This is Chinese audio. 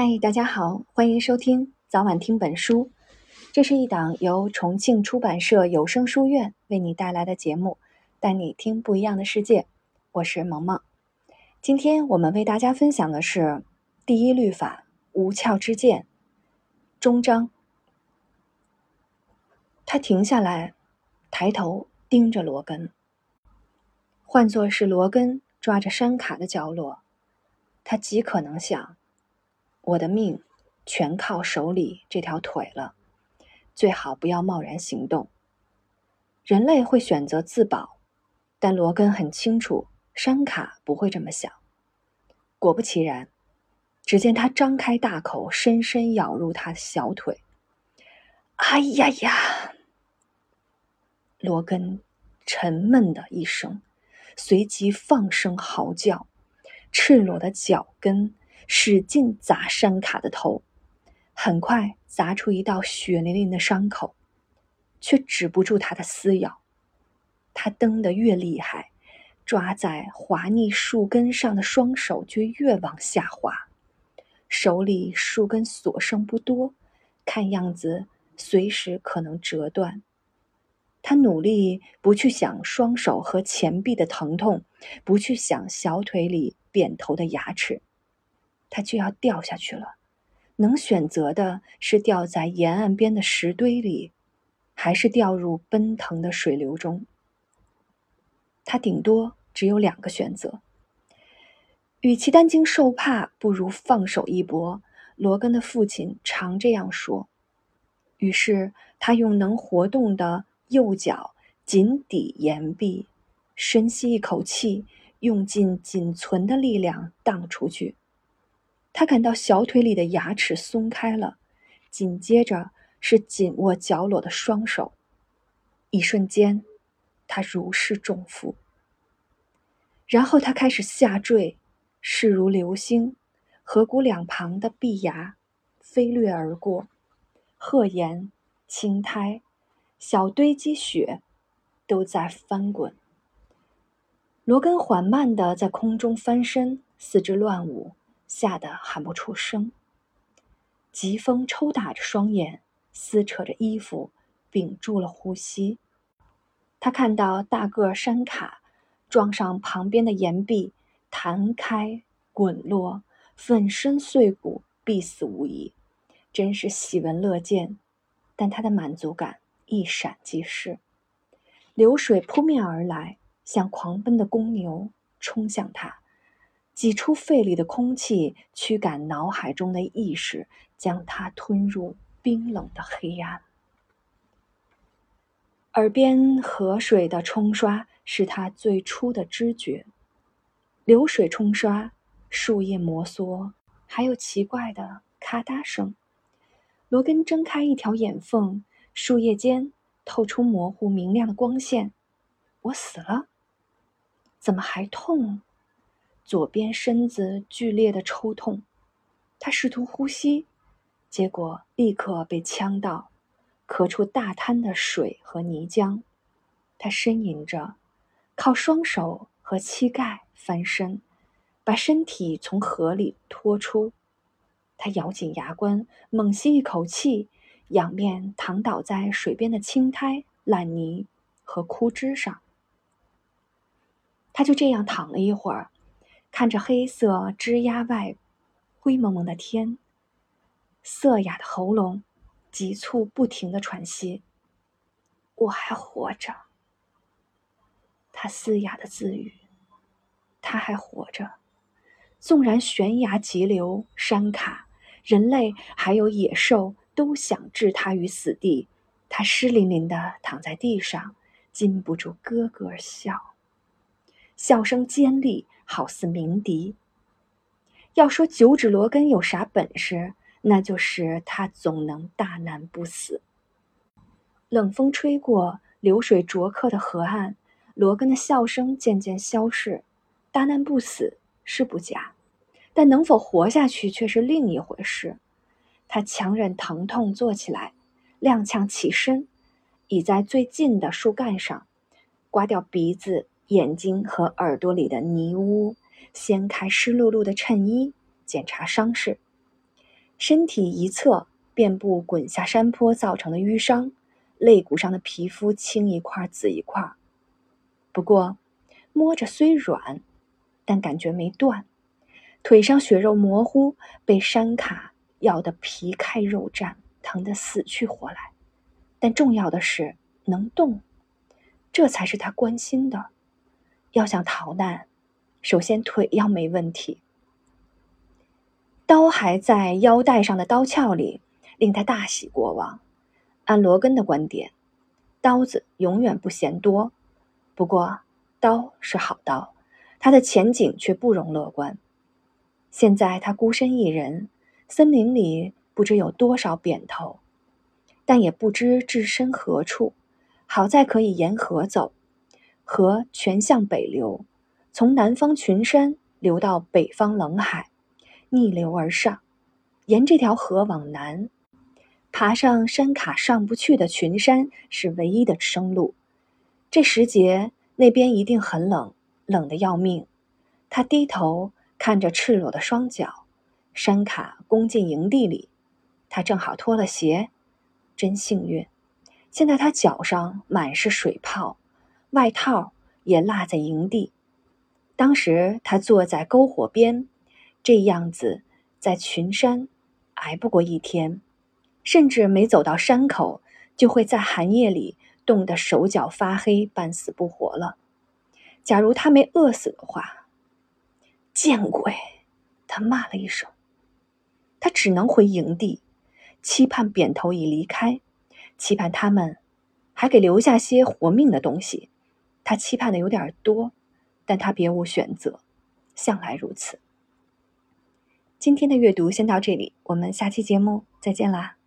嗨，大家好，欢迎收听早晚听本书。这是一档由重庆出版社有声书院为你带来的节目，带你听不一样的世界。我是萌萌。今天我们为大家分享的是《第一律法：无鞘之剑》终章。他停下来，抬头盯着罗根。换作是罗根抓着山卡的角落，他极可能想。我的命全靠手里这条腿了，最好不要贸然行动。人类会选择自保，但罗根很清楚，山卡不会这么想。果不其然，只见他张开大口，深深咬入他的小腿。哎呀呀！罗根沉闷的一声，随即放声嚎叫，赤裸的脚跟。使劲砸山卡的头，很快砸出一道血淋淋的伤口，却止不住他的撕咬。他蹬得越厉害，抓在滑腻树根上的双手就越往下滑。手里树根所剩不多，看样子随时可能折断。他努力不去想双手和前臂的疼痛，不去想小腿里扁头的牙齿。他就要掉下去了，能选择的是掉在沿岸边的石堆里，还是掉入奔腾的水流中？他顶多只有两个选择。与其担惊受怕，不如放手一搏。罗根的父亲常这样说。于是他用能活动的右脚紧抵岩壁，深吸一口气，用尽仅存的力量荡出去。他感到小腿里的牙齿松开了，紧接着是紧握脚裸的双手。一瞬间，他如释重负。然后他开始下坠，势如流星，颌骨两旁的壁牙飞掠而过，褐岩、青苔、小堆积雪都在翻滚。罗根缓慢地在空中翻身，四肢乱舞。吓得喊不出声。疾风抽打着双眼，撕扯着衣服，屏住了呼吸。他看到大个山卡撞上旁边的岩壁，弹开滚落，粉身碎骨，必死无疑。真是喜闻乐见。但他的满足感一闪即逝。流水扑面而来，像狂奔的公牛冲向他。挤出肺里的空气，驱赶脑海中的意识，将它吞入冰冷的黑暗。耳边河水的冲刷是他最初的知觉，流水冲刷，树叶摩挲，还有奇怪的咔嗒声。罗根睁开一条眼缝，树叶间透出模糊明亮的光线。我死了？怎么还痛？左边身子剧烈的抽痛，他试图呼吸，结果立刻被呛到，咳出大滩的水和泥浆。他呻吟着，靠双手和膝盖翻身，把身体从河里拖出。他咬紧牙关，猛吸一口气，仰面躺倒在水边的青苔、烂泥和枯枝上。他就这样躺了一会儿。看着黑色枝桠外灰蒙蒙的天，涩哑的喉咙急促不停的喘息。我还活着，他嘶哑的自语。他还活着，纵然悬崖急流、山卡、人类还有野兽都想置他于死地，他湿淋淋的躺在地上，禁不住咯咯笑，笑声尖利。好似鸣笛。要说九指罗根有啥本事，那就是他总能大难不死。冷风吹过流水灼刻的河岸，罗根的笑声渐渐消逝。大难不死是不假，但能否活下去却是另一回事。他强忍疼痛坐起来，踉跄起身，倚在最近的树干上，刮掉鼻子。眼睛和耳朵里的泥污，掀开湿漉漉的衬衣，检查伤势。身体一侧遍布滚下山坡造成的淤伤，肋骨上的皮肤青一块紫一块。不过，摸着虽软，但感觉没断。腿上血肉模糊，被山卡咬得皮开肉绽，疼得死去活来。但重要的是能动，这才是他关心的。要想逃难，首先腿要没问题。刀还在腰带上的刀鞘里，令他大喜过望。按罗根的观点，刀子永远不嫌多。不过，刀是好刀，他的前景却不容乐观。现在他孤身一人，森林里不知有多少扁头，但也不知置身何处。好在可以沿河走，河全向北流，从南方群山流到北方冷海。逆流而上，沿这条河往南，爬上山卡上不去的群山是唯一的生路。这时节那边一定很冷，冷得要命。他低头看着赤裸的双脚，山卡攻进营地里，他正好脱了鞋，真幸运。现在他脚上满是水泡，外套也落在营地。当时他坐在篝火边。这样子，在群山挨不过一天，甚至没走到山口，就会在寒夜里冻得手脚发黑，半死不活了。假如他没饿死的话，见鬼！他骂了一声。他只能回营地，期盼扁头已离开，期盼他们还给留下些活命的东西。他期盼的有点多，但他别无选择，向来如此。今天的阅读先到这里，我们下期节目再见啦。